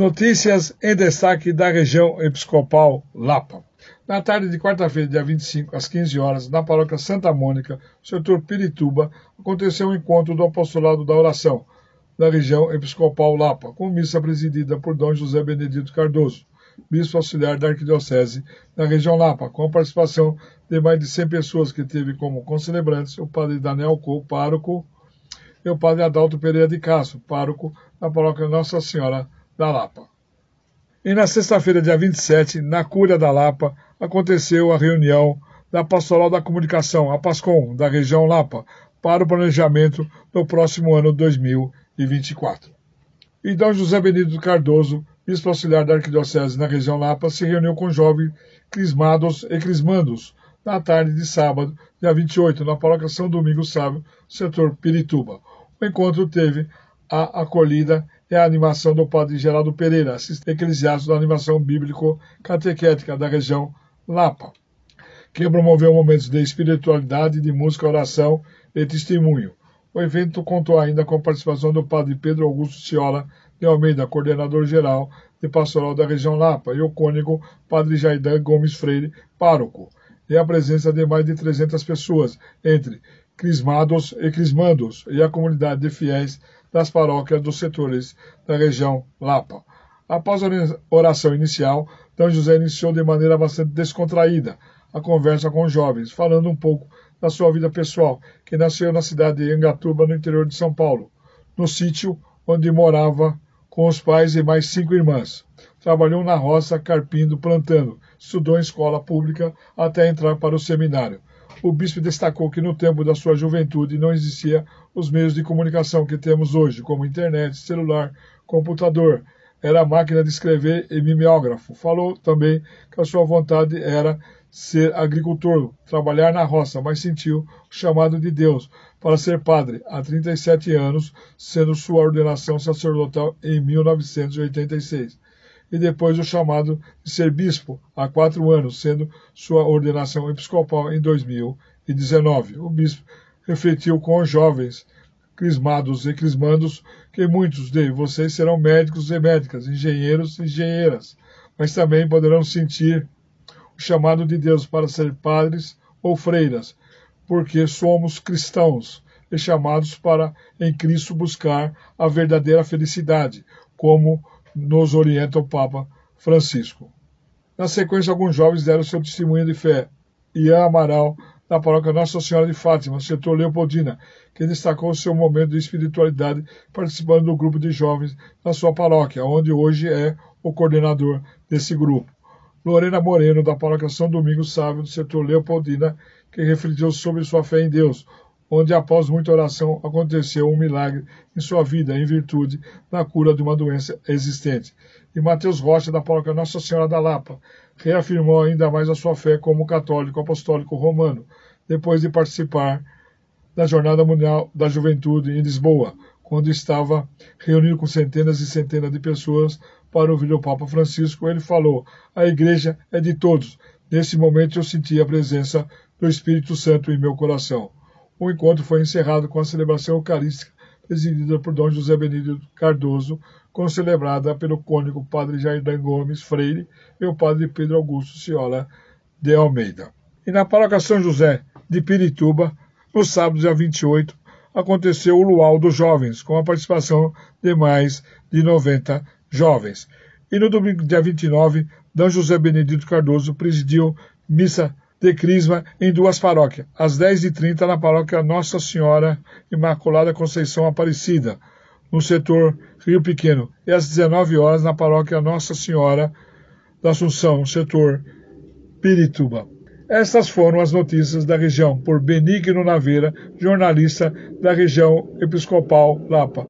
Notícias em destaque da região episcopal Lapa. Na tarde de quarta-feira, dia 25, às 15 horas, na paróquia Santa Mônica, setor Pirituba, aconteceu o um encontro do apostolado da oração da região episcopal Lapa, com missa presidida por Dom José Benedito Cardoso, bispo auxiliar da Arquidiocese da região Lapa, com a participação de mais de 100 pessoas que teve como concelebrantes o padre Daniel Co, pároco, e o padre Adalto Pereira de Castro, pároco da paróquia Nossa Senhora da Lapa. E na sexta-feira, dia 27, na Cúria da Lapa, aconteceu a reunião da Pastoral da Comunicação, a PASCOM, da região Lapa, para o planejamento do próximo ano 2024. E Dom José Benedito Cardoso, bispo auxiliar da Arquidiocese na região Lapa, se reuniu com jovens crismados e crismandos na tarde de sábado, dia 28, na paróquia São Domingos Sábio, setor Pirituba. O encontro teve a acolhida e a animação do padre Geraldo Pereira, eclesiástico da animação bíblico-catequética da região Lapa, que promoveu momentos de espiritualidade, de música, oração e testemunho. O evento contou ainda com a participação do padre Pedro Augusto Ciola de Almeida, coordenador geral de pastoral da região Lapa, e o cônigo padre Jaidan Gomes Freire, pároco, e a presença de mais de 300 pessoas, entre crismados e crismandos, e a comunidade de fiéis das paróquias dos setores da região Lapa. Após a oração inicial, D. José iniciou de maneira bastante descontraída a conversa com os jovens, falando um pouco da sua vida pessoal, que nasceu na cidade de Angatuba, no interior de São Paulo, no sítio onde morava com os pais e mais cinco irmãs. Trabalhou na roça, carpindo, plantando, estudou em escola pública até entrar para o seminário o bispo destacou que no tempo da sua juventude não existia os meios de comunicação que temos hoje, como internet, celular, computador. Era máquina de escrever e mimeógrafo. Falou também que a sua vontade era ser agricultor, trabalhar na roça, mas sentiu o chamado de Deus para ser padre há 37 anos, sendo sua ordenação sacerdotal em 1986 e depois o chamado de ser bispo há quatro anos, sendo sua ordenação episcopal em 2019. O bispo refletiu com os jovens crismados e crismandos que muitos de vocês serão médicos e médicas, engenheiros e engenheiras, mas também poderão sentir o chamado de Deus para ser padres ou freiras, porque somos cristãos e chamados para em Cristo buscar a verdadeira felicidade, como nos orienta o Papa Francisco. Na sequência, alguns jovens deram seu testemunho de fé. Ian Amaral, da paróquia Nossa Senhora de Fátima, setor Leopoldina, que destacou seu momento de espiritualidade participando do grupo de jovens na sua paróquia, onde hoje é o coordenador desse grupo. Lorena Moreno, da paróquia São Domingos Sábio, do setor Leopoldina, que refletiu sobre sua fé em Deus, onde após muita oração aconteceu um milagre em sua vida em virtude da cura de uma doença existente. E Mateus Rocha, da paróquia Nossa Senhora da Lapa, reafirmou ainda mais a sua fé como católico apostólico romano, depois de participar da Jornada Mundial da Juventude em Lisboa, quando estava reunido com centenas e centenas de pessoas para ouvir o Papa Francisco, ele falou: A igreja é de todos. Nesse momento eu senti a presença do Espírito Santo em meu coração. O encontro foi encerrado com a celebração eucarística presidida por Dom José Benedito Cardoso, concelebrada pelo cônigo Padre Jairdan Gomes Freire e o Padre Pedro Augusto Ciola de Almeida. E na paróquia São José de Pirituba, no sábado, dia 28, aconteceu o Luau dos Jovens, com a participação de mais de 90 jovens. E no domingo, dia 29, D. José Benedito Cardoso presidiu missa de Crisma em duas paróquias, às 10h30 na paróquia Nossa Senhora Imaculada Conceição Aparecida, no setor Rio Pequeno, e às 19 horas na paróquia Nossa Senhora da Assunção, no setor Pirituba. Estas foram as notícias da região por Benigno Naveira, jornalista da região episcopal Lapa.